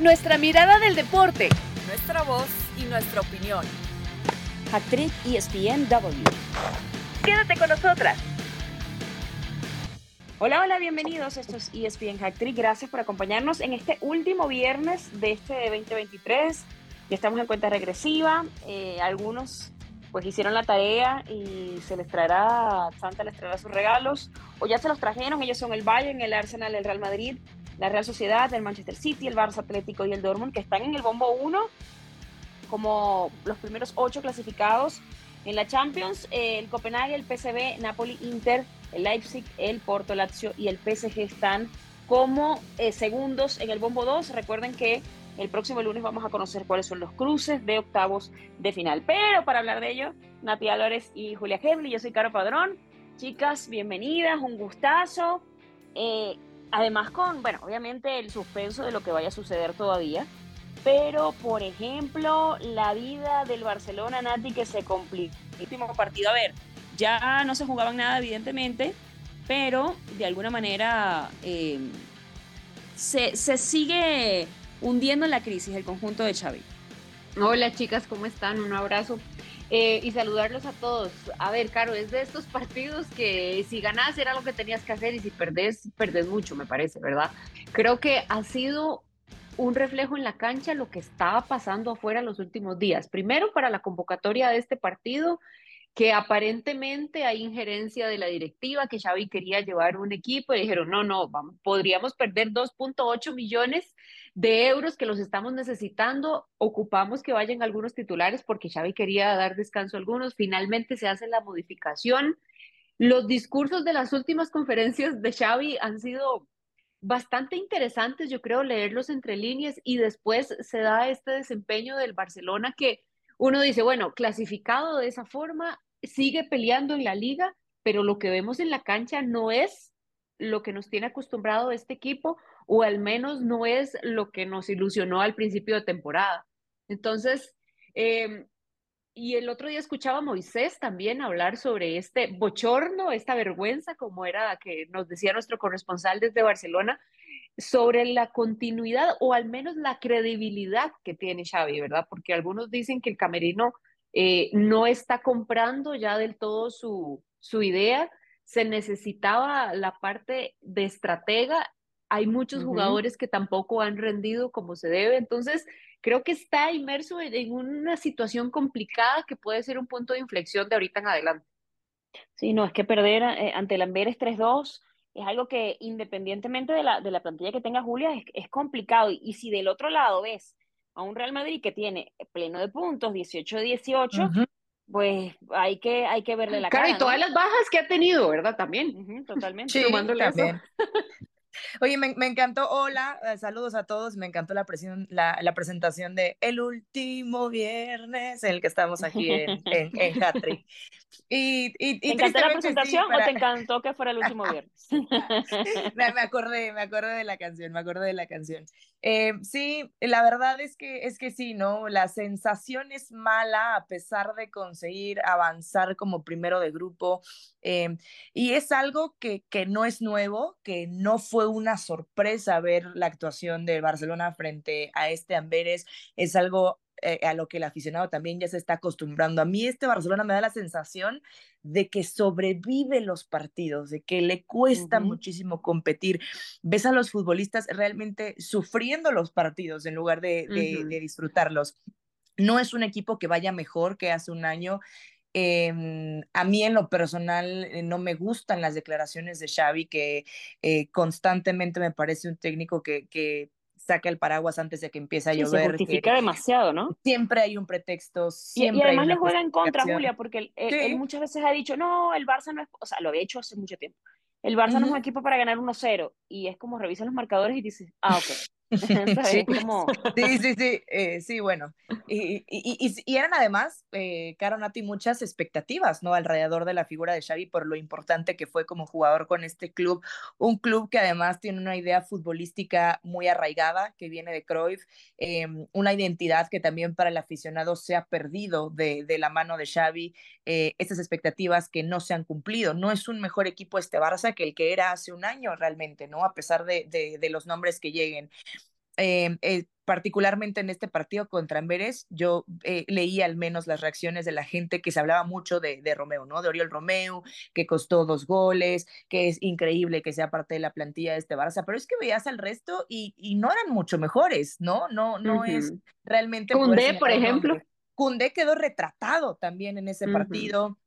Nuestra mirada del deporte. Nuestra voz y nuestra opinión. Actriz ESPNW. Quédate con nosotras. Hola, hola, bienvenidos. Esto es ESPN Actriz. Gracias por acompañarnos en este último viernes de este 2023. Ya estamos en cuenta regresiva. Eh, algunos pues hicieron la tarea y se les traerá, Santa les traerá sus regalos, o ya se los trajeron, ellos son el Bayern, el Arsenal, el Real Madrid, la Real Sociedad, el Manchester City, el Barça Atlético y el Dortmund, que están en el bombo 1 como los primeros ocho clasificados en la Champions. el Copenhague, el PSV, Napoli, Inter, el Leipzig, el Porto, Lazio y el PSG están como eh, segundos en el bombo 2. Recuerden que el próximo lunes vamos a conocer cuáles son los cruces de octavos de final. Pero para hablar de ello, Nati Álvarez y Julia Hebli, yo soy Caro Padrón. Chicas, bienvenidas, un gustazo. Eh, Además con, bueno, obviamente el suspenso de lo que vaya a suceder todavía, pero por ejemplo, la vida del Barcelona, Nati, que se complicó. Último partido, a ver, ya no se jugaban nada, evidentemente, pero de alguna manera eh, se, se, sigue hundiendo en la crisis el conjunto de Xavi. Hola chicas, ¿cómo están? Un abrazo. Eh, y saludarlos a todos. A ver, Caro, es de estos partidos que si ganás era lo que tenías que hacer y si perdés, perdés mucho, me parece, ¿verdad? Creo que ha sido un reflejo en la cancha lo que estaba pasando afuera los últimos días. Primero, para la convocatoria de este partido, que aparentemente hay injerencia de la directiva, que Xavi quería llevar un equipo y dijeron, no, no, vamos, podríamos perder 2.8 millones de euros que los estamos necesitando, ocupamos que vayan algunos titulares porque Xavi quería dar descanso a algunos, finalmente se hace la modificación. Los discursos de las últimas conferencias de Xavi han sido bastante interesantes, yo creo, leerlos entre líneas y después se da este desempeño del Barcelona que uno dice, bueno, clasificado de esa forma, sigue peleando en la liga, pero lo que vemos en la cancha no es lo que nos tiene acostumbrado este equipo o al menos no es lo que nos ilusionó al principio de temporada. Entonces, em, y el otro día escuchaba a Moisés también hablar sobre este bochorno, esta vergüenza, como era que nos decía nuestro corresponsal desde Barcelona, sobre la continuidad o al menos la credibilidad que tiene Xavi, ¿verdad? Porque algunos dicen que el camerino eh, no está comprando ya del todo su, su idea, se necesitaba la parte de estratega hay muchos jugadores que tampoco han rendido como se debe, entonces creo que está inmerso en, una situación complicada que puede ser un punto de inflexión de ahorita en adelante. Sí, no, es que perder eh, ante el Amberes 3-2 es algo que independientemente de la, de la plantilla que tenga Julia es, es complicado. Y, si del otro lado ves a un Real Madrid que tiene pleno de puntos, 18-18, pues hay que, hay que verle la cara. Claro, y todas las bajas que ha tenido, ¿verdad? También. totalmente. Sí, también. Oye, me, encantó, hola, eh, saludos a todos, me encantó la, la, la, presentación de El último viernes, en el que estamos aquí en, en, en Hattrick. Y, y, ¿Te encantó la presentación o te encantó que fuera el último viernes? me, me, acordé, me acordé de la canción, me acordé de la canción. Eh, sí, la verdad es que, es que sí, ¿no? La sensación es mala a pesar de conseguir avanzar como primero de grupo. Eh, y es algo que, que no es nuevo, que no fue una sorpresa ver la actuación de Barcelona frente a este Amberes. Es algo eh, a lo que el aficionado también ya se está acostumbrando. A mí este Barcelona me da la sensación de que sobrevive los partidos, de que le cuesta muchísimo competir. Ves a los futbolistas realmente sufriendo los partidos en lugar de, de, disfrutarlos. No es un equipo que vaya mejor que hace un año. Em, a mí en lo personal eh, no me gustan las declaraciones de Xavi, que eh, constantemente me parece un técnico que, que saca el paraguas antes de que empiece a llover. Se justifica demasiado, ¿no? Siempre hay un pretexto, siempre. Y, además le juega en contra, Julia, porque él, muchas veces ha dicho, no, el Barça no es, o sea, lo había hecho hace mucho tiempo. El Barça no es un equipo para ganar 1-0 y es como revisa los marcadores y dice, ah, ok. sí. sí, sí, eh, sí, bueno. Y, eran además, eh, Caro Nati, muchas expectativas, ¿no? Alrededor de la figura de Xavi por lo importante que fue como jugador con este club, un club que además tiene una idea futbolística muy arraigada, que viene de Cruyff, em, una identidad que también para el aficionado se ha perdido de, la mano de Xavi, eh, estas expectativas que no se han cumplido. No es un mejor equipo este Barça que el que era hace un año realmente, ¿no? A pesar de los nombres que lleguen. Eh, eh, particularmente en este partido contra Amberes, yo eh, leí al menos las reacciones de la gente que se hablaba mucho de, de, Romeo, ¿no? De Oriol Romeo, que costó dos goles, que es increíble que sea parte de la plantilla de este Barça, pero es que veías al resto y, y no eran mucho mejores, ¿no? No, no uh -huh. es realmente... Cundé, por ejemplo. Cundé quedó retratado también en ese uh -huh. partido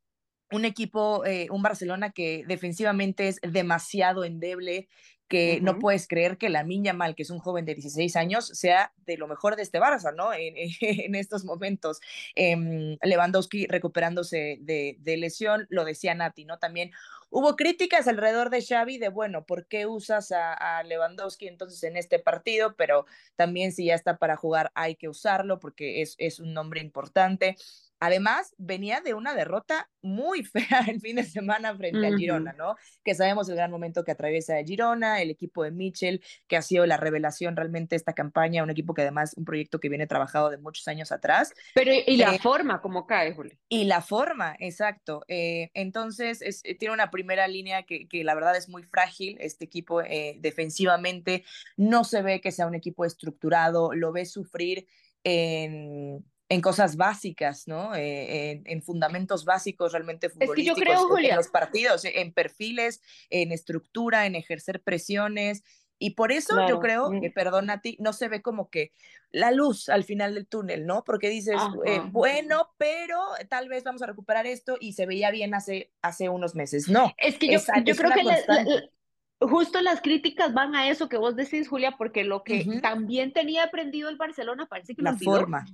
un equipo, eh, un Barcelona que defensivamente es demasiado endeble, que uh -huh. no puedes creer que la Miña Mal, que es un joven de 16 años, sea de lo mejor de este Barça, ¿no? En, en estos momentos. Eh, Lewandowski recuperándose de, de, lesión, lo decía Nati, ¿no? También hubo críticas alrededor de Xavi de, bueno, ¿por qué usas a, a Lewandowski entonces en este partido? Pero también si ya está para jugar hay que usarlo porque es, es un nombre importante. Además, venía de una derrota muy fea el fin de semana frente uh -huh. a Girona, ¿no? Que sabemos el gran momento que atraviesa Girona, el equipo de Mitchell, que ha sido la revelación realmente de esta campaña, un equipo que además, un proyecto que viene trabajado de muchos años atrás. Pero, y la eh, forma, como cae, Juli. Y la forma, exacto. Eh, entonces, es, eh, tiene una primera línea que, que, la verdad es muy frágil, este equipo eh, defensivamente, no se ve que sea un equipo estructurado, lo ve sufrir en en cosas básicas, ¿no? Eh, en, en, fundamentos básicos realmente futbolísticos. Es que yo creo, Julia. En los partidos, en perfiles, en estructura, en ejercer presiones. Y por eso claro. yo creo, mm. eh, perdón a ti, no se ve como que la luz al final del túnel, ¿no? Porque dices, eh, bueno, pero tal vez vamos a recuperar esto y se veía bien hace, hace unos meses. No. Es que yo, es, yo es creo que la, la, justo las críticas van a eso que vos decís, Julia, porque lo que uh -huh. también tenía aprendido el Barcelona parece que la lo forma.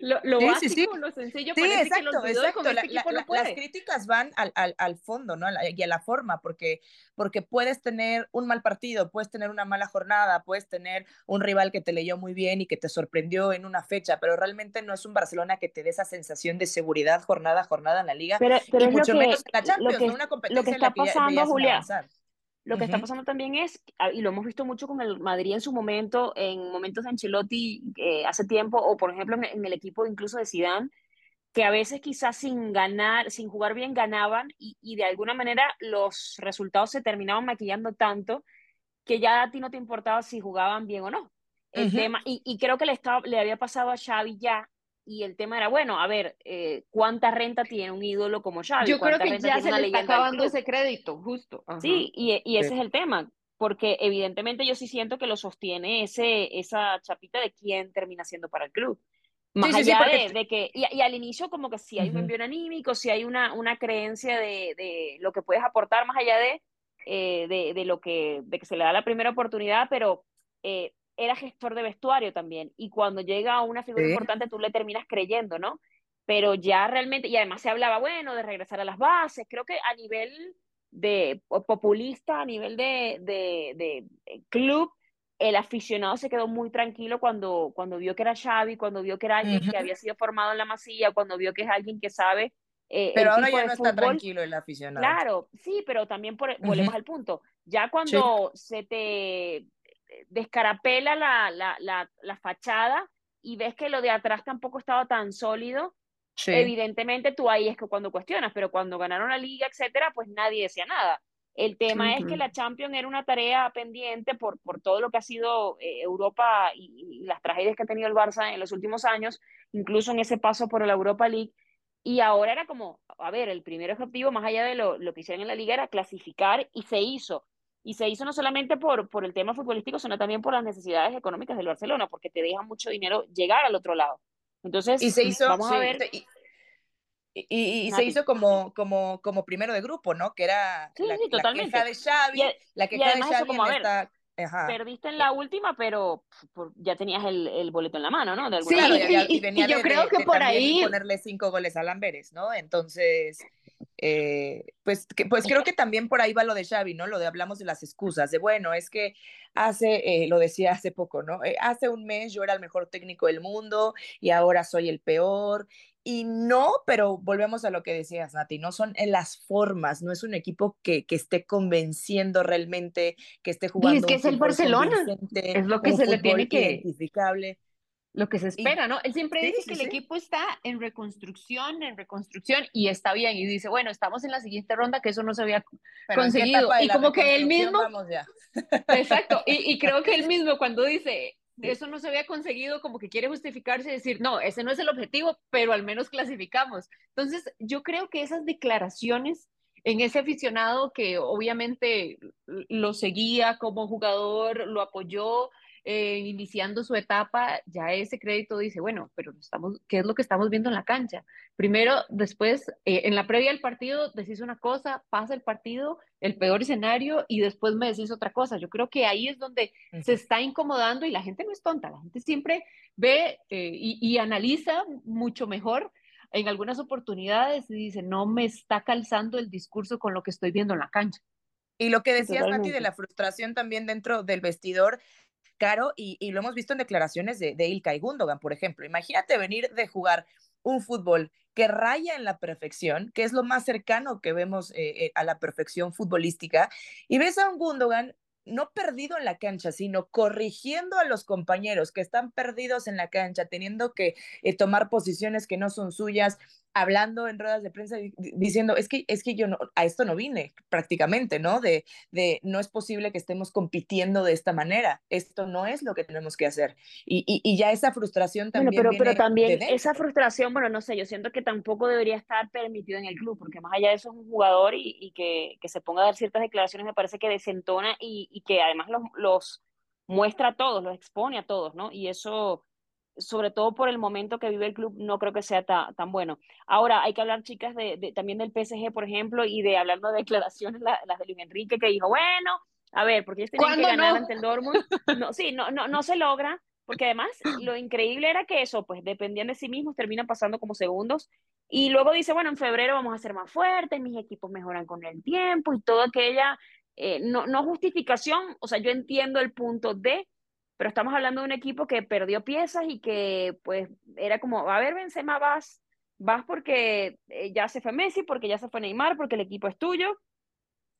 Lo, lo sí, básico, sí, sí. lo sencillo, sí, parece exacto, que lo exacto. Este la, no la, las críticas van al, al, al fondo, ¿no? y a la forma, porque, porque puedes tener un mal partido, puedes tener una mala jornada, puedes tener un rival que te leyó muy bien y que te sorprendió en una fecha, pero realmente no es un Barcelona que te dé esa sensación de seguridad jornada a jornada en la liga, pero, pero y mucho que, menos en la Champions, que, ¿no? una competencia lo que está en la que pasando, ya, Julia, avanzar. Lo que uh -huh. está pasando también es, ah, y lo hemos visto mucho con el Madrid en su momento, en momentos de Ancelotti eh, hace tiempo, o por ejemplo en, en, el equipo incluso de Zidane, que a veces quizás sin ganar, sin jugar bien ganaban y, y, de alguna manera los resultados se terminaban maquillando tanto que ya a ti no te importaba si jugaban bien o no. El uh -huh. tema, y, y, creo que le, estaba, le había pasado a Xavi ya y el tema era, bueno, a ver, eh, ¿cuánta renta tiene un ídolo como Xavi? Yo creo que ya se le está acabando ese crédito, justo. Ajá. Sí, y, y ese sí. es el tema, porque evidentemente yo sí siento que lo sostiene ese, esa chapita de quién termina siendo para el club. Más sí, allá sí, porque... de, de, que, y, y, al inicio como que si hay uh -huh. un envío anímico, si hay una, una creencia de, de, lo que puedes aportar más allá de, eh, de, de, lo que, de que se le da la primera oportunidad, pero eh, era gestor de vestuario también, y cuando llega una figura ¿Sí? importante tú le terminas creyendo, ¿no? Pero ya realmente, y además se hablaba, bueno, de regresar a las bases, creo que a nivel de populista, a nivel de, de, de eh, club, el aficionado se quedó muy tranquilo cuando, cuando vio que era Xavi, cuando vio que era alguien uh -huh. que había sido formado en la masía, cuando vio que es alguien que sabe eh, pero ahora ya no está tranquilo el aficionado. Claro, sí, pero también por, volvemos uh -huh. al punto. Ya cuando sí. se te descarapela la, la, la, la, fachada y ves que lo de atrás tampoco estaba tan sólido, sí. evidentemente tú ahí es que cuando cuestionas, pero cuando ganaron la liga, etcétera, pues nadie decía nada. El tema uh -huh. es que la Champions era una tarea pendiente por, por todo lo que ha sido eh, Europa y, y, las tragedias que ha tenido el Barça en los últimos años, incluso en ese paso por la Europa League. Y ahora era como, a ver, el primer objetivo, más allá de lo, lo que hicieron en la liga, era clasificar y se hizo. Y se hizo no solamente por, por el tema futbolístico, sino también por las necesidades económicas del Barcelona, porque te deja mucho dinero llegar al otro lado. Entonces, y se hizo, vamos sí, a ver. Y, y, y se hizo como, como, como primero de grupo, ¿no? Que era sí, la, sí, la, queja de Xavi, y, la queja de Xavi como, en ver, esta... Ajá. Perdiste en la última, pero por, ya tenías el, el, boleto en la mano, ¿no? De sí, manera. y, y, venía y yo de, creo de, que de por ahí ponerle cinco goles a Lamberes, ¿no? Entonces, eh, pues, que, pues creo que también por ahí va lo de Xavi, ¿no? Lo de hablamos de las excusas, de bueno, es que hace, eh, lo decía hace poco, ¿no? Eh, hace un mes yo era el mejor técnico del mundo y ahora soy el peor. Y no, pero volvemos a lo que decías, Nati, no son en las formas, no es un equipo que, que esté convenciendo realmente, que esté jugando. Y es que es el Barcelona, es lo que se le tiene que. Identificable. Lo que se espera, ¿no? Él siempre dice que el equipo está en reconstrucción, en reconstrucción y está bien y dice, bueno, estamos en la siguiente ronda que eso no se había conseguido y como que él mismo, exacto, y, y creo que él mismo cuando dice eso no se había conseguido, como que quiere justificarse y decir, no, ese no es el objetivo, pero al menos clasificamos. Entonces, yo creo que esas declaraciones en ese aficionado que obviamente lo seguía como jugador, lo apoyó, eh, iniciando su etapa, ya ese crédito dice, bueno, pero estamos, ¿qué es lo que estamos viendo en la cancha? Primero, después, eh, en la previa del partido, decís una cosa, pasa el partido, el peor escenario, y después me decís otra cosa. Yo creo que ahí es donde se está incomodando y la gente no es tonta, la gente siempre ve eh, y, analiza mucho mejor en algunas oportunidades y dice, no me está calzando el discurso con lo que estoy viendo en la cancha. Y lo que decías, Nati, de la frustración también dentro del vestidor, Caro, y, lo hemos visto en declaraciones de, de Ilka y Gundogan, por ejemplo. Imagínate venir de jugar un fútbol que raya en la perfección, que es lo más cercano que vemos eh, eh, a la perfección futbolística, y ves a un Gundogan no perdido en la cancha, sino corrigiendo a los compañeros que están perdidos en la cancha, teniendo que eh, tomar posiciones que no son suyas, hablando en ruedas de prensa diciendo, es que, es que yo no, a esto no vine prácticamente, ¿no? De, de no es posible que estemos compitiendo de esta manera, esto no es lo que tenemos que hacer. Y, y, ya esa frustración también. Bueno, pero, pero también esa frustración, bueno, no sé, yo siento que tampoco debería estar permitido en el club, porque más allá de eso es un jugador y, y que, que, se ponga a dar ciertas declaraciones me parece que desentona y, y que además los, los muestra a todos, los expone a todos, ¿no? Y eso sobre todo por el momento que vive el club, no creo que sea tan bueno. Ahora, hay que hablar, chicas, de, también del PSG, por ejemplo, y de hablando de declaraciones, las de Luis Enrique, que dijo, bueno, a ver, porque ellos tenían que ganar ante el Dortmund. No, sí, no, no, no se logra, porque además lo increíble era que eso, pues dependían de sí mismos, terminan pasando como segundos, y luego dice, bueno, en febrero vamos a ser más fuertes, mis equipos mejoran con el tiempo, y toda aquella, eh, no, no justificación, o sea, yo entiendo el punto de pero estamos hablando de un equipo que perdió piezas y que pues era como, a ver, Benzema, vas, vas porque eh, ya se fue Messi, porque ya se fue Neymar, porque el equipo es tuyo.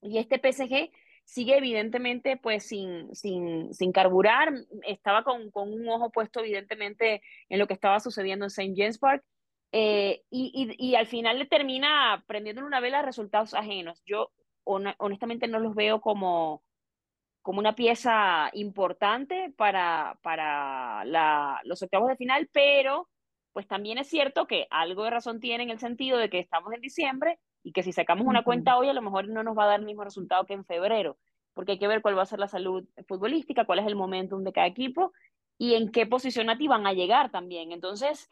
Y este PSG sigue evidentemente pues sin, sin, sin carburar, estaba con, con, un ojo puesto evidentemente en lo que estaba sucediendo en St. James Park. Eh, y, y, y, al final le termina prendiendo una vela resultados ajenos. Yo honestamente no los veo como, como una pieza importante para, para la, los octavos de final, pero pues también es cierto que algo de razón tiene en el sentido de que estamos en diciembre y que si sacamos una cuenta hoy a lo mejor no nos va a dar el mismo resultado que en febrero, porque hay que ver cuál va a ser la salud futbolística, cuál es el momentum de cada equipo y en qué posición a ti van a llegar también. Entonces,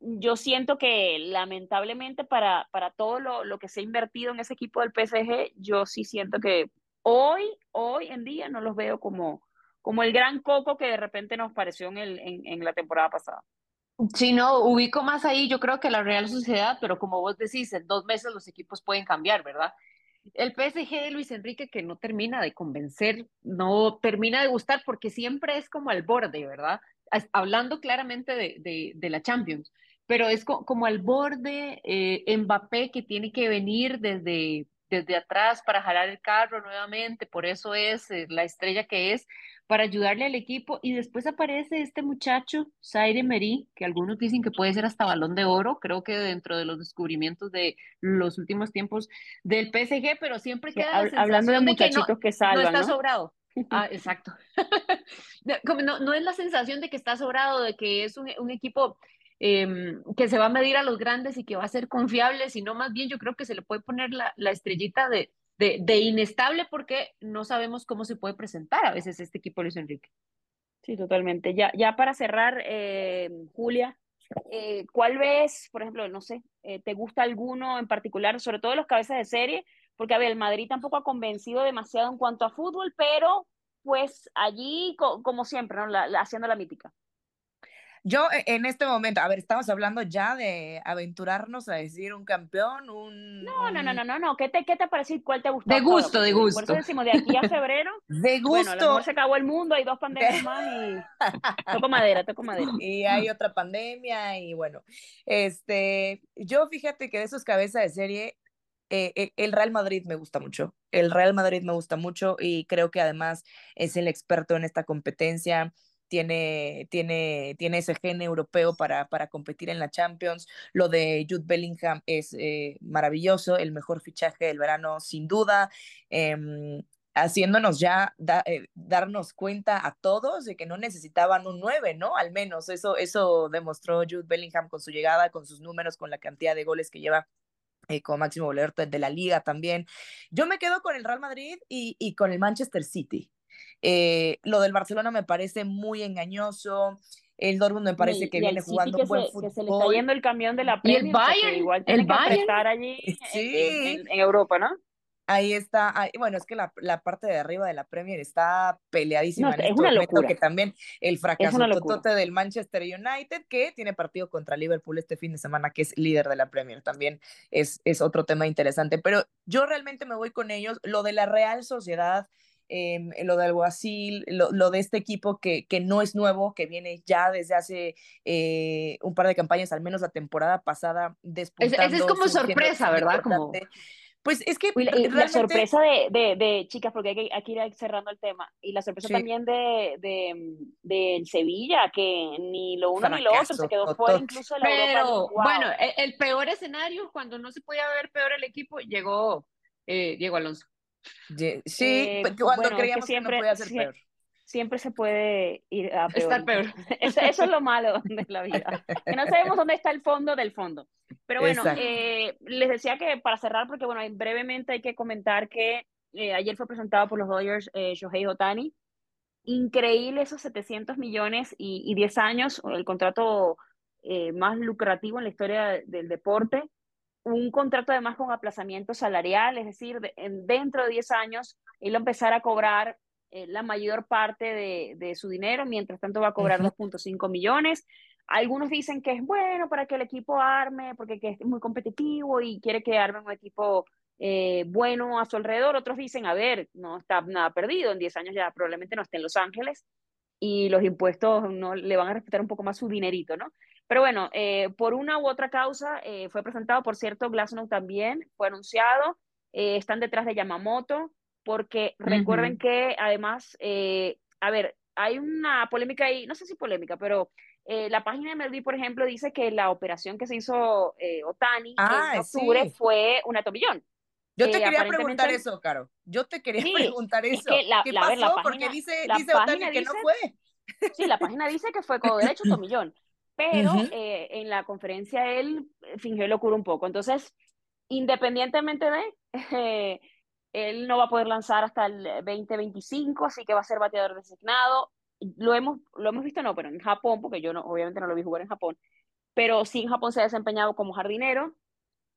yo siento que lamentablemente para, para todo lo, lo que se ha invertido en ese equipo del PSG, yo sí siento que hoy, hoy en día no los veo como, como el gran coco que de repente nos pareció en, el, en, en la temporada pasada. Sí, no, ubico más ahí, yo creo que la Real Sociedad, pero como vos decís, en dos meses los equipos pueden cambiar, ¿verdad? El PSG de Luis Enrique que no termina de convencer, no termina de gustar porque siempre es como al borde, ¿verdad? Hablando claramente de, de, de la Champions, pero es como al borde, eh, Mbappé que tiene que venir desde desde atrás para jalar el carro nuevamente, por eso es eh, la estrella que es, para ayudarle al equipo. Y después aparece este muchacho, Zaire Mery, que algunos dicen que puede ser hasta balón de oro, creo que dentro de los descubrimientos de los últimos tiempos del PSG, pero siempre queda Hablando de muchachitos que, no, no está sobrado. Ah, exacto. no, no, es la sensación de que está sobrado, de que es un, un equipo Em, que se va a medir a los grandes y que va a ser confiable, sino más bien yo creo que se le puede poner la, la estrellita de, de, inestable porque no sabemos cómo se puede presentar a veces este equipo Luis Enrique. Sí, totalmente. Ya, ya para cerrar, eh, Julia, eh, ¿cuál ves, por ejemplo, no sé, eh, te gusta alguno en particular, sobre todo los cabezas de serie? Porque, a ver, el Madrid tampoco ha convencido demasiado en cuanto a fútbol, pero pues allí, como siempre, haciendo la mítica. Yo e, en este momento, a ver, estamos hablando ya de aventurarnos a decir un campeón, un... No, no, no, no, no, no. ¿Qué te, qué te parece y cuál te gustó? De gusto, de gusto. Por eso decimos de aquí a febrero. de gusto. Bueno, a se acabó el mundo, hay dos pandemias más y toco madera, toco madera. Y hay otra pandemia y bueno, este, yo fíjate que de esos cabezas de serie, eh, eh, el Real Madrid me gusta mucho. El Real Madrid me gusta mucho y creo que además es el experto en esta competencia tiene, tiene, tiene ese gen europeo para, para competir en la Champions. Lo de Jude Bellingham es eh, maravilloso, el mejor fichaje del verano sin duda. Em, haciéndonos ya eh, darnos cuenta a todos de que no necesitaban un 9, ¿no? Al menos eso, eso demostró Jude Bellingham con su llegada, con sus números, con la cantidad de goles que lleva eh, como máximo goleador de la liga también. Yo me quedo con el Real Madrid y, y con el Manchester City. Eh, lo del Barcelona me parece muy engañoso. El Dortmund me parece que viene jugando que buen se, fútbol. Que se le está yendo el camión de la Premier. Y el Bayern, igual el que Bayern. estar allí Sí. en, en, en Europa, ¿no? Ahí está, ahí- bueno, es que la, la parte de arriba de la Premier está peleadísima No, en es este una momento, locura. que también el fracaso totote del Manchester United, que tiene partido contra Liverpool este fin de semana, que es líder de la Premier, también es, es otro tema interesante, pero yo realmente me voy con ellos, lo de la Real Sociedad, em, lo del Alguacil, lo, lo de este equipo que, que no es nuevo, que viene ya desde hace eh, un par de campañas, al menos la temporada pasada, despuntando. ese es como sorpresa, ¿verdad? Como. Pues es que Y la, y la realmente... sorpresa de, de, de, chicas, porque hay que, hay que ir cerrando el tema, y la sorpresa Sí. también de, de, de Sevilla, que ni lo uno ni lo otro, se quedó fuera incluso de la pero. Wow. bueno, e- el, peor escenario, cuando no se podía ver peor el equipo, llegó eh, Diego Alonso. Sí, Eh, pe- cuando bueno, que creíamos que, siempre- no podía ser peor. siempre se puede ir a peor. Estar peor. Eso, eso es lo malo de la vida. Que no sabemos dónde está el fondo del fondo. Pero bueno, eh, les decía que para cerrar, porque bueno, brevemente hay que comentar que eh, ayer fue presentado por los Dodgers eh, Shohei Otani. Increíble esos 700 millones y, y 10 años, el contrato eh, más lucrativo en la historia del deporte. Un contrato además con aplazamiento salarial, es decir, de- en- dentro de 10 años él va a empezar a cobrar eh, la mayor parte de, de su dinero, mientras tanto va a cobrar Ujú. 2.5 millones. Algunos dicen que es bueno para que el equipo arme, porque que es muy competitivo y quiere que arme un equipo eh, bueno a su alrededor. Otros dicen, a ver, no está nada perdido, en 10 años ya probablemente no esté en Los Ángeles y los impuestos no le van a respetar un poco más su dinerito, ¿no? Pero bueno, eh, por una u otra causa eh, fue presentado, por cierto, Glasnow también fue anunciado, eh, están detrás de Yamamoto, porque recuerden que además, eh, a ver, hay una polémica ahí, no sé si polémica, pero eh, la página de MLB, por ejemplo, dice que la operación que se hizo Otani Ah, en octubre sí. fue una tomillón. Yo te Eh, quería preguntar eso, Caro. Yo te quería Sí, preguntar es eso. que la- ¿Qué la- pasó? ver, la Porque página- dice, la dice página que no dice- fue. Sí, la página dice que fue codo derecho, tomillón, pero Ujú. eh, en la conferencia él fingió locura un poco. Entonces, independientemente de, eh, él no va a poder lanzar hasta el 2025, así que va a ser bateador designado. Lo hemos, lo hemos visto, no, pero en Japón, porque yo no, obviamente no lo vi jugar en Japón, pero sí en Japón se ha desempeñado como jardinero.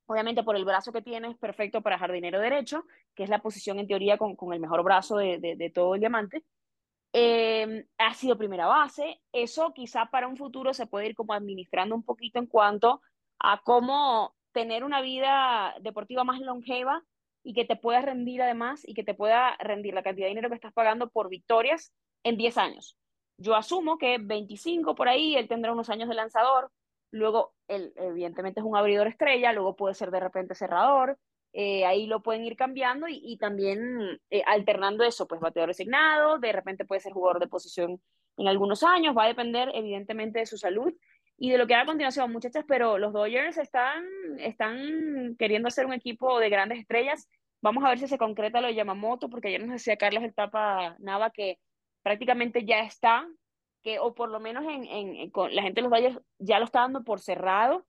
Obviamente por el brazo que tiene es perfecto para jardinero derecho, que es la posición en teoría con, con el mejor brazo de, de, todo el diamante. Eh, ha sido primera base. Eso quizá para un futuro se puede ir como administrando un poquito en cuanto a cómo tener una vida deportiva más longeva y que te pueda rendir además y que te pueda rendir la cantidad de dinero que estás pagando por victorias en 10 años. Yo asumo que 25 por ahí, él tendrá unos años de lanzador, luego él evidentemente es un abridor estrella, luego puede ser de repente cerrador, eh, ahí lo pueden ir cambiando y, y también eh, alternando eso, pues bateador designado, de repente puede ser jugador de posición en algunos años, va a depender evidentemente de su salud y de lo que haga a continuación, muchachas, pero los Dodgers están, están queriendo hacer un equipo de grandes estrellas. Vamos a ver si se concreta lo de Yamamoto, porque ayer nos decía Carlos el Tapa Nava que prácticamente ya está, que, o por lo menos en, en, en, con la gente de los Dodgers ya lo está dando por cerrado,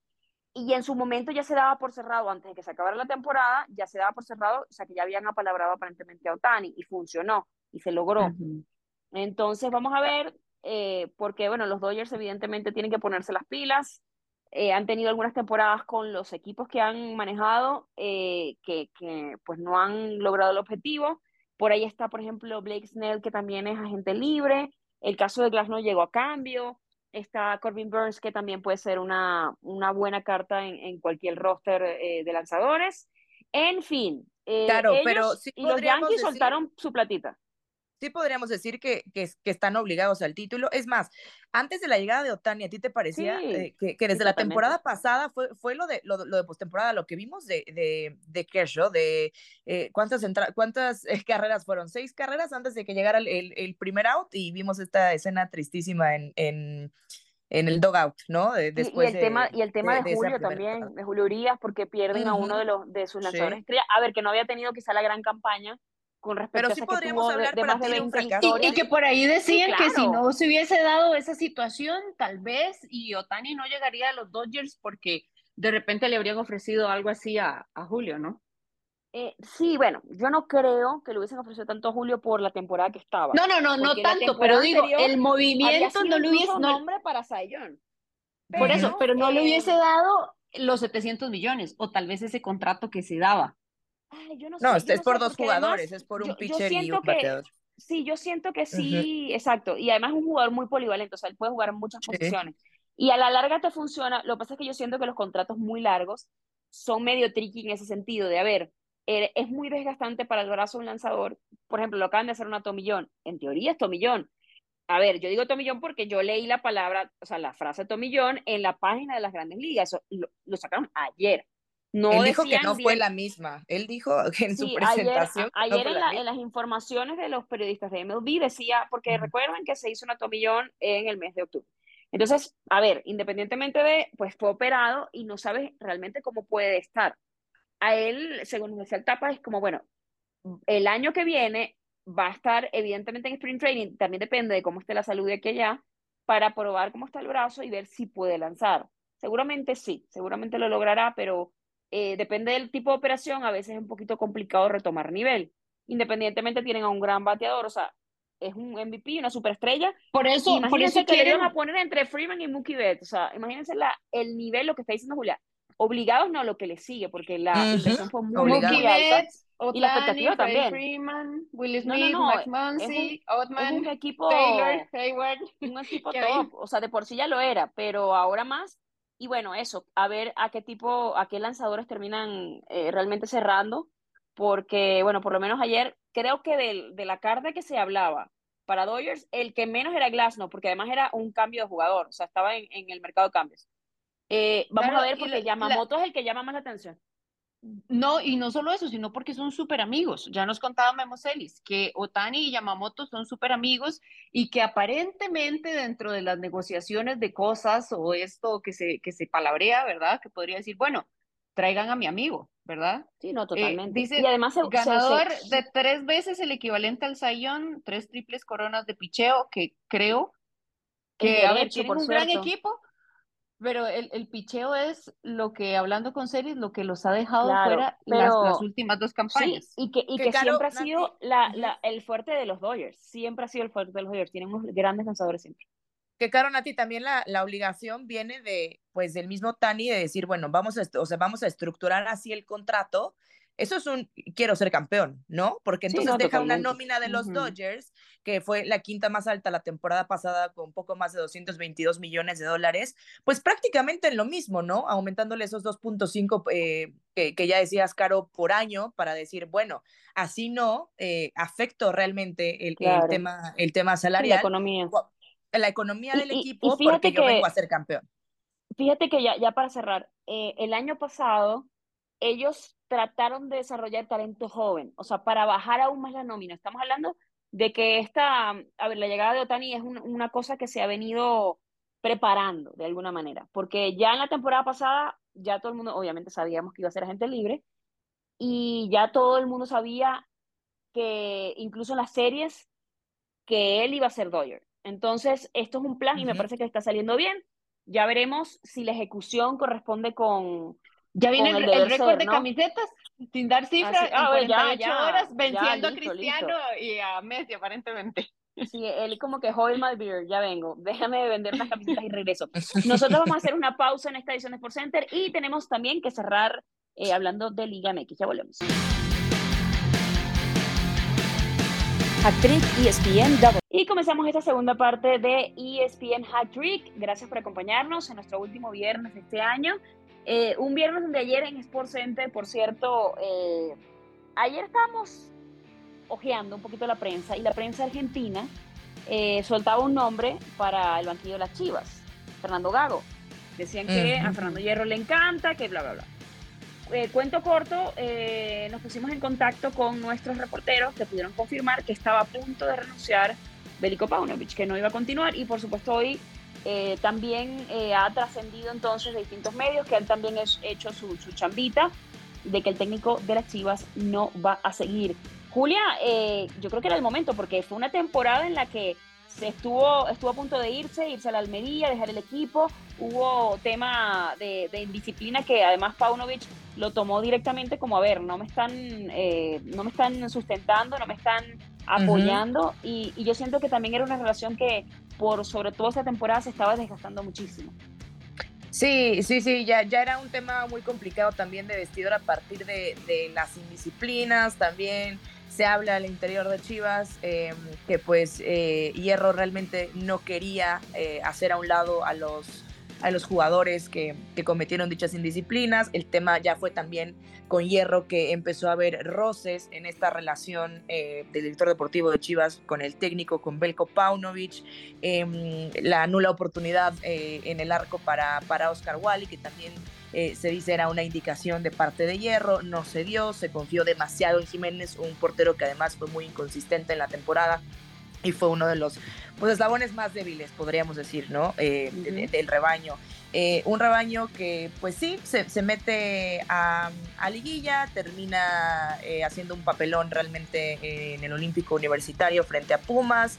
y en su momento ya se daba por cerrado, antes de que se acabara la temporada, ya se daba por cerrado, o sea que ya habían apalabrado aparentemente a Otani, y funcionó, y se logró. Ujú. Entonces vamos a ver, eh, porque bueno, los Dodgers evidentemente tienen que ponerse las pilas, eh, han tenido algunas temporadas con los equipos que han manejado eh, que, que pues no han logrado el objetivo. Por ahí está, por ejemplo, Blake Snell, que también es agente libre. El caso de Glass no llegó a cambio. Está Corbin Burns, que también puede ser una, una buena carta en, en cualquier roster eh, de lanzadores. En fin, eh, Claro, ellos pero sí y los Yankees decir- soltaron su platita. Sí podríamos decir que, que, están obligados al título. Es más, antes de la llegada de Otani, ¿a ti te parecía eh, que, desde la temporada pasada fue, fue lo de lo, de postemporada, lo que vimos de, de, de Kershaw, de eh, cuántas, cuántas eh, carreras fueron? Seis carreras antes de que llegara el, el, primer out y vimos esta escena tristísima en, en, en el dogout, ¿no? después y, el tema, y el tema de, Julio también, de Julio Urias, porque pierden a uno de, los, de sus lanzadores A ver, que no había tenido quizá la gran campaña, con respecto Pero sí podríamos hablar de, más de 20 y, y, que por ahí decían que si no se hubiese dado esa situación, tal vez, y Otani no llegaría a los Dodgers porque de repente le habrían ofrecido algo así a, a Julio, ¿no? Eh, sí, bueno, yo no creo que le hubiesen ofrecido tanto a Julio por la temporada que estaba. No, no, no, no tanto, pero digo, el movimiento no le hubiese... nombre para Sayón. Por eso, pero no le hubiese dado los 700 millones, o tal vez ese contrato que se daba no, es por dos jugadores, es por un pitcher y un bateador. Sí, yo siento que sí, exacto. Y además es un jugador muy polivalente, o sea, él puede jugar en muchas posiciones. Y a la larga te funciona. Lo que pasa es que yo siento que los contratos muy largos son medio tricky en ese sentido, de a ver, eh, es muy desgastante para el brazo un lanzador. Por ejemplo, lo acaban de hacer una Tomillón. En teoría es Tomillón. A ver, yo digo Tomillón porque yo leí la palabra, o sea, la frase Tomillón en la página de las grandes ligas. lo sacaron ayer. No Él dijo que no fue la misma. Él dijo que en su presentación. Ayer, en, las informaciones de los periodistas de MLB decía, porque recuerden que se hizo una tomillón en el mes de octubre. Entonces, a ver, independientemente de, pues fue operado y no sabes realmente cómo puede estar. A él, según decía el tapa, es como, bueno, el año que viene va a estar evidentemente en sprint training, también depende de cómo esté la salud de aquí allá, para probar cómo está el brazo y ver si puede lanzar. Seguramente sí, seguramente lo logrará, pero eh, depende del tipo de operación, a veces es un poquito complicado retomar nivel. Independientemente tienen a un gran bateador, o sea, es un MVP, una superestrella. Por eso, por eso que quieren a poner entre Freeman y Mookie Betts, o sea, imagínense la, el nivel, lo que está diciendo Julia. Obligados no lo que le sigue, porque la inversión fue muy, muy alta. y la expectativa también. Freeman, Will Smith, no, no, no, es un, equipo, Taylor, Hayward. Un equipo top, o sea, de por sí ya lo era, pero ahora más y bueno, eso, a ver a qué tipo, a qué lanzadores terminan eh, realmente cerrando, porque, bueno, por lo menos ayer, creo que de, de la carta que se hablaba para Dodgers, el que menos era Glasnow, porque además era un cambio de jugador, o sea, estaba en, en el mercado de cambios. Eh, vamos a ver, porque Yamamoto es el que llama más la atención. No, y no solo eso, sino porque son súper amigos. Ya nos contaba Memo Celis que Otani y Yamamoto son súper amigos y que aparentemente dentro de las negociaciones de cosas o esto que se, que se palabrea, ¿verdad? Que podría decir, bueno, traigan a mi amigo, ¿verdad? Sí, no, eh, totalmente. dice, y además ganador de tres veces el equivalente al Sayón, tres triples coronas de picheo, que creo que, a ver, tienen un gran equipo, pero el, el picheo es lo que, hablando con series, lo que los ha dejado fuera las, últimas dos campañas. y que, y que, siempre ha sido la, la, el fuerte de los Dodgers. Siempre ha sido el fuerte de los Dodgers. Tienen unos grandes lanzadores siempre. Que Caro Nati también la, la obligación viene de, pues, del mismo Tani de decir, bueno, vamos a, o sea, vamos a estructurar así el contrato eso es un quiero ser campeón, ¿no? Porque entonces deja una nómina de los Dodgers, que fue la quinta más alta la temporada pasada con poco más de 222 millones de dólares, pues prácticamente en lo mismo, ¿no? Aumentándole esos 2.5 eh, que, que, ya decías, Caro, por año, para decir, bueno, así no eh, afecto realmente el, el, tema, el tema salarial. La economía. La economía del equipo, porque yo vengo a ser campeón. Fíjate que ya, ya para cerrar, eh, el año pasado ellos trataron de desarrollar talento joven, o sea, para bajar aún más la nómina. Estamos hablando de que esta, a ver, la llegada de Otani es una cosa que se ha venido preparando de alguna manera, porque ya en la temporada pasada, ya todo el mundo, obviamente sabíamos que iba a ser agente libre, y ya todo el mundo sabía que incluso en las series, que él iba a ser Doyer. Entonces, esto es un plan y me parece que está saliendo bien. Ya veremos si la ejecución corresponde con, ya viene el, récord de camisetas sin dar cifras ah, en 48 horas venciendo a Cristiano y a Messi aparentemente. Sí, él como que hold my beer, ya vengo, déjame vender unas camisetas y regreso. Nosotros vamos a hacer una pausa en esta edición de Sport Center y tenemos también que cerrar eh, hablando de Liga MX, ya volvemos. Hat-Trick ESPN Double. Y comenzamos esta segunda parte de ESPN Hat-Trick. Gracias por acompañarnos en nuestro último viernes de este año. Eh, un viernes donde ayer en Sport Center, por cierto, eh, ayer estábamos ojeando un poquito la prensa y la prensa argentina eh, soltaba un nombre para el banquillo de las Chivas, Fernando Gago. Decían que a Fernando Hierro le encanta, que bla, bla, bla. Eh, cuento corto, eh, nos pusimos en contacto con nuestros reporteros que pudieron confirmar que estaba a punto de renunciar Bélico Paunovic, que no iba a continuar y por supuesto hoy también ha trascendido entonces de distintos medios que han también hecho su, su chambita de que el técnico de las Chivas no va a seguir. Julia, eh, yo creo que era el momento porque fue una temporada en la que se estuvo, estuvo a punto de irse, irse a la Almería, dejar el equipo. Hubo tema de, indisciplina que además Paunovic lo tomó directamente como, a ver, no me están, eh, no me están sustentando, no me están apoyando. y, y, yo siento que también era una relación que por sobre todo esta temporada se estaba desgastando muchísimo. Sí, sí, sí, ya, ya era un tema muy complicado también de vestidor a partir de, las indisciplinas también se habla al interior de Chivas em, que pues eh, Hierro realmente no quería eh, hacer a un lado a los, a los jugadores que, cometieron dichas indisciplinas. El tema ya fue también con Hierro que empezó a haber roces en esta relación eh, del director deportivo de Chivas con el técnico, con Belko Paunovic, em, la nula oportunidad en el arco para, para Oscar Wally, que también eh, se dice era una indicación de parte de Hierro, no se dio, se confió demasiado en Jiménez, un portero que además fue muy inconsistente en la temporada y fue uno de los pues, eslabones más débiles, podríamos decir, ¿no? Eh, del rebaño. Eh, un rebaño que, pues sí, se, se mete a, a, liguilla, termina haciendo un papelón realmente en el Olímpico Universitario frente a Pumas.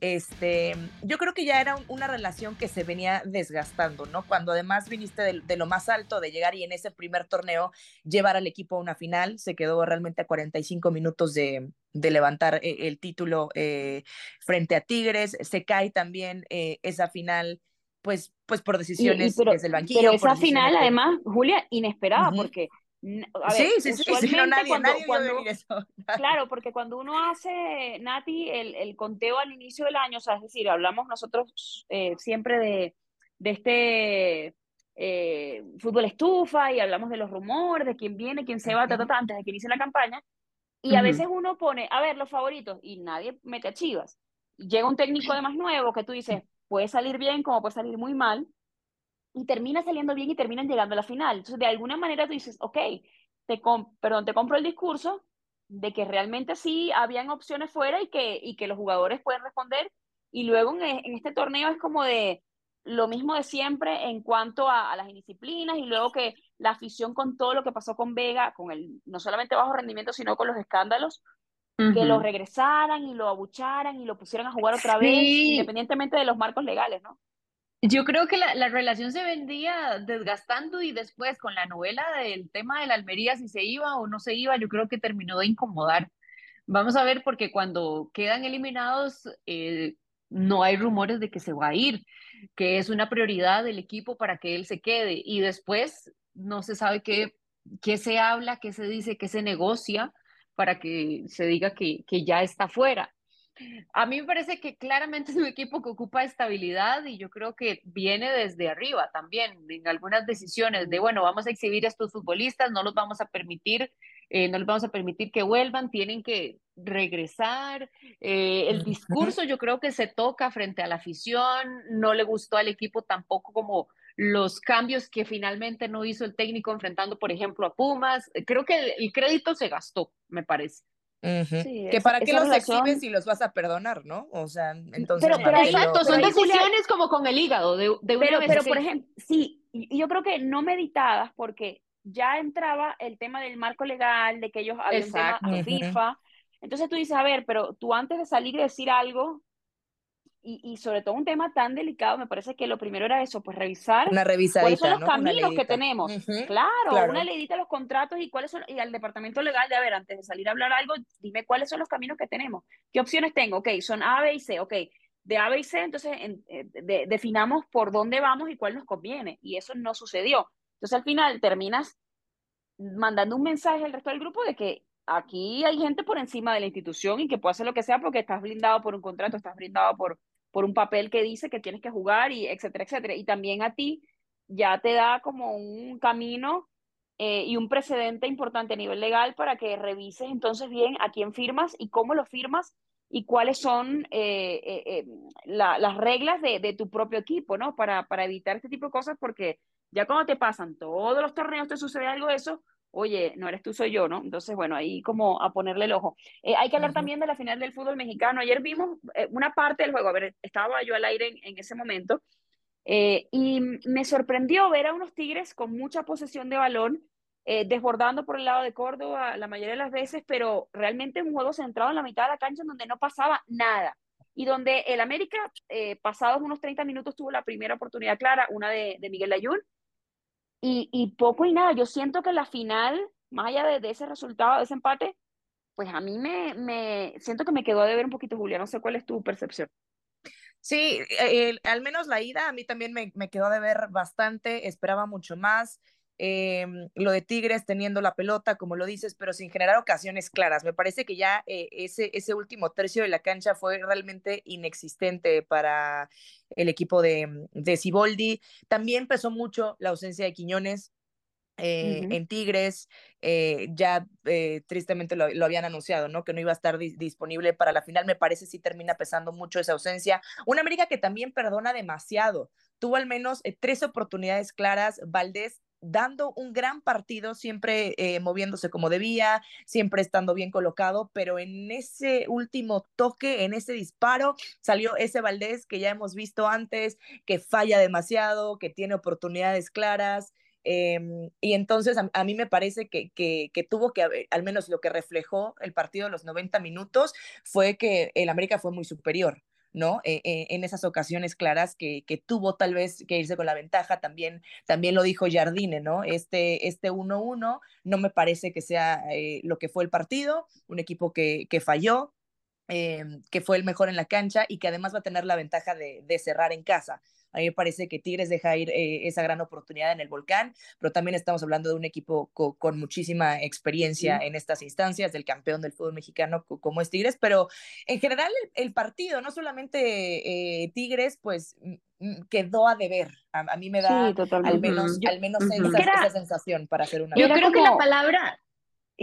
Este, yo creo que ya era una relación que se venía desgastando, ¿no? Cuando además viniste de, lo más alto, de llegar y en ese primer torneo llevar al equipo a una final, se quedó realmente a 45 minutos de, de levantar eh, el título eh, frente a Tigres, se cae también eh, esa final. Pues, pues por decisiones desde el banquillo. Pero esa final, además, Julia, inesperada, porque sí, sí, sí, sí, no, nadie, cuando, nadie eso. Claro, porque cuando uno hace, Nati, el, el, conteo al inicio del año, o sea, es decir, hablamos nosotros eh, siempre de, de este eh, fútbol estufa y hablamos de los rumores, de quién viene, quién se va, antes de que inicie la campaña, y a veces uno pone, a ver, los favoritos, y nadie mete a Chivas. Llega un técnico además nuevo que tú dices, puede salir bien como puede salir muy mal, y termina saliendo bien y terminan llegando a la final. Entonces, de alguna manera tú dices, ok, te, perdón, te compro el discurso de que realmente sí habían opciones fuera y que, y que los jugadores pueden responder. Y luego en, en este torneo es como de lo mismo de siempre en cuanto a, las indisciplinas y luego que la afición con todo lo que pasó con Vega, con el no solamente bajo rendimiento, sino con los escándalos, que lo regresaran y lo abucharan y lo pusieran a jugar otra vez, independientemente de los marcos legales, ¿no? Yo creo que la, la, relación se vendía desgastando y después con la novela del tema de la Almería, si se iba o no se iba, yo creo que terminó de incomodar. Vamos a ver, porque cuando quedan eliminados, eh, no hay rumores de que se va a ir, que es una prioridad del equipo para que él se quede. Y después no se sabe qué, qué se habla, qué se dice, qué se negocia para que se diga que, que ya está fuera. A mí me parece que claramente es un equipo que ocupa estabilidad y yo creo que viene desde arriba también, en algunas decisiones de, bueno, vamos a exhibir a estos futbolistas, no los vamos a permitir, eh, no les vamos a permitir que vuelvan, tienen que regresar. Eh, el discurso yo creo que se toca frente a la afición, no le gustó al equipo tampoco como los cambios que finalmente no hizo el técnico enfrentando, por ejemplo, a Pumas. Creo que el crédito se gastó, me parece que para qué los exhibes si los vas a perdonar, ¿no? O sea, entonces. Pero, exacto, son decisiones como con el hígado de, de una pero, pero por ejemplo, sí, yo creo que no meditadas porque ya entraba el tema del marco legal, de que ellos habían tema a FIFA. Entonces tú dices, a ver, pero tú antes de salir y decir algo, y, y, sobre todo un tema tan delicado, me parece que lo primero era eso, pues revisar una cuáles son los caminos que tenemos. claro, una leidita a los contratos y cuáles son, y al departamento legal de, a ver, antes de salir a hablar algo, dime cuáles son los caminos que tenemos. ¿Qué opciones tengo? Ok, son A, B y C, ok. De A, B y C, entonces eh, definamos por dónde vamos y cuál nos conviene. Y eso no sucedió. Entonces al final terminas mandando un mensaje al resto del grupo de que aquí hay gente por encima de la institución y que puede hacer lo que sea porque estás blindado por un contrato, estás blindado por, por un papel que dice que tienes que jugar y etcétera, etcétera. Y también a ti ya te da como un camino eh, y un precedente importante a nivel legal para que revises entonces bien a quién firmas y cómo lo firmas y cuáles son eh, eh, las reglas de, de, tu propio equipo, ¿no? Para, para evitar este tipo de cosas, porque ya cuando te pasan todos los torneos, te sucede algo de eso, oye, no eres tú, soy yo, ¿no? Entonces, bueno, ahí como a ponerle el ojo. hay que hablar también de la final del fútbol mexicano. Ayer vimos una parte del juego, a ver, estaba yo al aire en, en ese momento, y me sorprendió ver a unos Tigres con mucha posesión de balón, eh, desbordando por el lado de Córdoba la mayoría de las veces, pero realmente un juego centrado en la mitad de la cancha donde no pasaba nada. Y donde el América, eh, pasados unos 30 minutos, tuvo la primera oportunidad clara, una de, Miguel Ayun, y, y, poco y nada. Yo siento que la final, más allá de, ese resultado, de ese empate, pues a mí me, me siento que me quedó de ver un poquito, Julia. No sé cuál es tu percepción. Sí, al menos la ida a mí también me, me quedó de ver bastante, esperaba mucho más. Em, lo de Tigres teniendo la pelota, como lo dices, pero sin generar ocasiones claras. Me parece que ya eh, ese, ese último tercio de la cancha fue realmente inexistente para el equipo de, de Ciboldi. También pesó mucho la ausencia de Quiñones. Eh, en Tigres, eh, ya tristemente lo, habían anunciado, ¿no? Que no iba a estar disponible para la final. Me parece sí termina pesando mucho esa ausencia. Una América que también perdona demasiado. Tuvo al menos tres oportunidades claras. Valdés dando un gran partido, siempre eh, moviéndose como debía, siempre estando bien colocado, pero en ese último toque, en ese disparo, salió ese Valdés que ya hemos visto antes, que falla demasiado, que tiene oportunidades claras. Em, y entonces a, mí me parece que, que, que, tuvo que, al menos lo que reflejó el partido de los 90 minutos, fue que el América fue muy superior. ¿No? Eh, eh, en esas ocasiones claras que, que, tuvo tal vez que irse con la ventaja, también, también lo dijo Jardine, ¿no? Este 1-1 este no me parece que sea eh, lo que fue el partido, un equipo que, que falló, que fue el mejor en la cancha y que además va a tener la ventaja de, de cerrar en casa. A mí me parece que Tigres deja ir eh, esa gran oportunidad en el volcán, pero también estamos hablando de un equipo con muchísima experiencia en estas instancias, del campeón del fútbol mexicano como es Tigres, pero en general el, partido, no solamente eh, Tigres, pues quedó a deber. A, mí me da al menos, al menos esa, sensación para hacer una. Yo creo que la palabra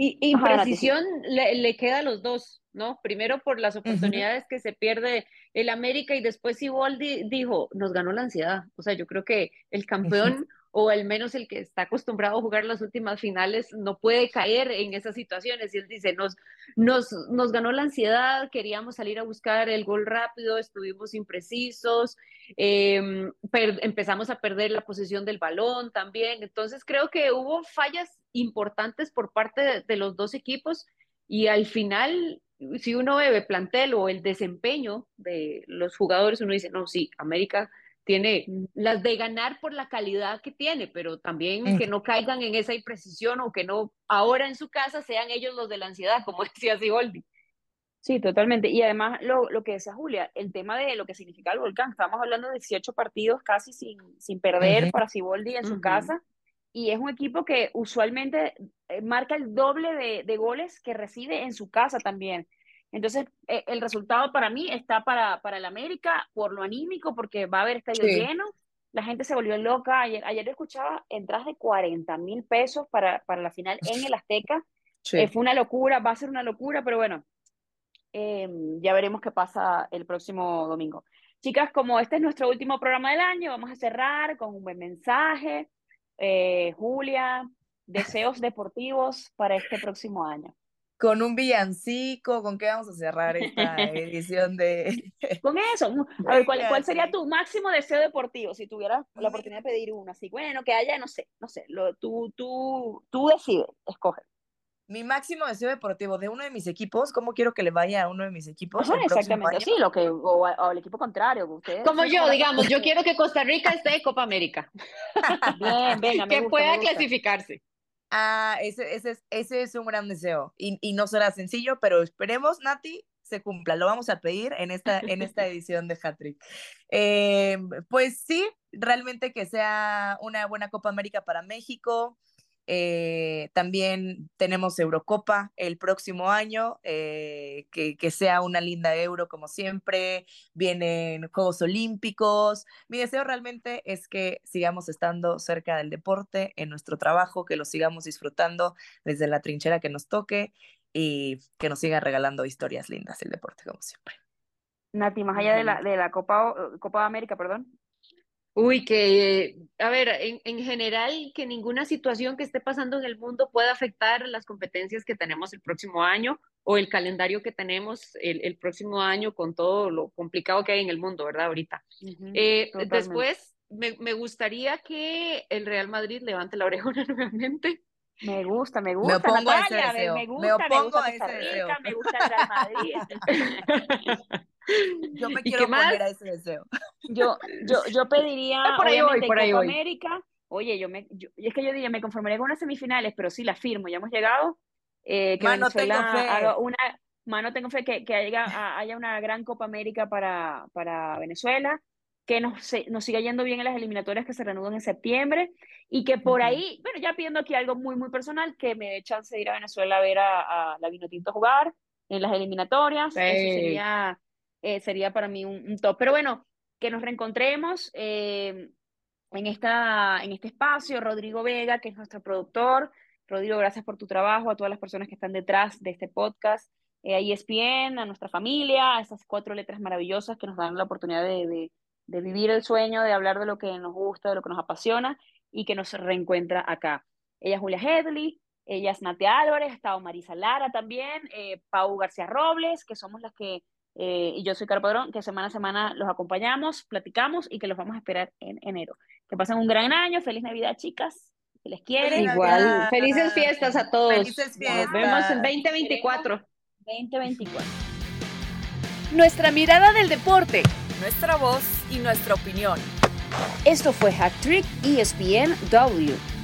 y, imprecisión le, le, queda a los dos, ¿no? Primero por las oportunidades que se pierde el América y después Iboldi dijo, nos ganó la ansiedad. O sea, yo creo que el campeón o al menos el que está acostumbrado a jugar las últimas finales no puede caer en esas situaciones. Y él dice, nos, nos, nos ganó la ansiedad, queríamos salir a buscar el gol rápido, estuvimos imprecisos, em, empezamos a perder la posición del balón también. Entonces creo que hubo fallas importantes por parte de los dos equipos y al final si uno ve plantel o el desempeño de los jugadores, uno dice, no, sí, América tiene las de ganar por la calidad que tiene, pero también que no caigan en esa imprecisión o que no ahora en su casa sean ellos los de la ansiedad, como decía Siboldi. Sí, totalmente. Y además lo, lo, que decía Julia, el tema de lo que significa el volcán, estamos hablando de 18 partidos casi sin, sin perder para Siboldi en su casa y es un equipo que usualmente eh, marca el doble de, de goles que recibe en su casa también. Entonces, e, el resultado para mí está para, para el América por lo anímico, porque va a haber estadio lleno. La gente se volvió loca. Ayer, ayer escuchaba entradas de 40 mil pesos para, para la final en el Azteca. Eh, fue una locura, va a ser una locura, pero bueno, em, ya veremos qué pasa el próximo domingo. Chicas, como este es nuestro último programa del año, vamos a cerrar con un buen mensaje. Eh, Julia, deseos deportivos para este próximo año. Con un villancico, ¿con qué vamos a cerrar esta edición de... Con eso, a ver, ¿cuál, ¿cuál, sería tu máximo deseo deportivo si tuvieras la oportunidad de pedir uno? Así, bueno, que haya, no sé, no sé, lo, tú, tú, tú decides, escoge. Mi máximo deseo deportivo de uno de mis equipos, ¿cómo quiero que le vaya a uno de mis equipos? exactamente, sí, lo que, o, al equipo contrario. Ustedes, Como yo, digamos, yo quiero que Costa Rica esté en Copa América. Bien, venga, Que pueda clasificarse. Ah, ese, ese, es, ese es un gran deseo y, y no será sencillo, pero esperemos, Nati, se cumpla. Lo vamos a pedir en esta, en esta edición de Hattrick. Eh, pues sí, realmente que sea una buena Copa América para México. Eh, también tenemos Eurocopa el próximo año, eh, que, que, sea una linda euro como siempre. Vienen Juegos Olímpicos. Mi deseo realmente es que sigamos estando cerca del deporte, en nuestro trabajo, que lo sigamos disfrutando desde la trinchera que nos toque y que nos siga regalando historias lindas el deporte como siempre. Nati, más allá de la, de la Copa, Copa América, perdón, Uy, que, a ver, en, en, general, que ninguna situación que esté pasando en el mundo pueda afectar las competencias que tenemos el próximo año o el calendario que tenemos el, el próximo año con todo lo complicado que hay en el mundo, ¿verdad? Ahorita. Uh -huh, eh, después, me, me, gustaría que el Real Madrid levante la orejona nuevamente. Me gusta, me gusta. Me opongo Natalia, a ese deseo. Me, gusta, me opongo me gusta a ese deseo. me gusta el Real Madrid. Yo me quiero oponer a ese deseo. Yo, yo, yo pediría por ahí voy, por ahí Copa voy. América. Oye, yo me, yo, es que yo diría, me conformaría con unas semifinales, pero sí la firmo, ya hemos llegado. Eh, que Mano, Venezuela tengo fe. haga una, mano, tengo fe que, que haya, haya una gran Copa América para, para Venezuela, que nos, se, nos siga yendo bien en las eliminatorias que se reanudan en septiembre y que por uh -huh. ahí, bueno, ya pidiendo aquí algo muy, muy personal, que me dé chance de ir a Venezuela a ver a, a la Vinotinto jugar en las eliminatorias. Sí. Eso sería, eh, sería para mí un, un, top. Pero bueno, que nos reencontremos eh, en, esta, en este espacio. Rodrigo Vega, que es nuestro productor. Rodrigo, gracias por tu trabajo, a todas las personas que están detrás de este podcast, eh, a ESPN, a nuestra familia, a esas cuatro letras maravillosas que nos dan la oportunidad de, de, vivir el sueño, de hablar de lo que nos gusta, de lo que nos apasiona y que nos reencuentra acá. Ella es Julia Hedley, ella es Nate Álvarez, ha estado Marisa Lara también, eh, Pau García Robles, que somos las que eh, y yo soy Caro Padrón, que semana a semana los acompañamos, platicamos y que los vamos a esperar en enero. Que pasen un gran año, feliz Navidad, chicas, que les quieren. Igual, felices fiestas a todos. Felices fiestas. Nos vemos en 2024. 2024. Nuestra mirada del deporte. Nuestra voz y nuestra opinión. Esto fue Hack Trick ESPN W.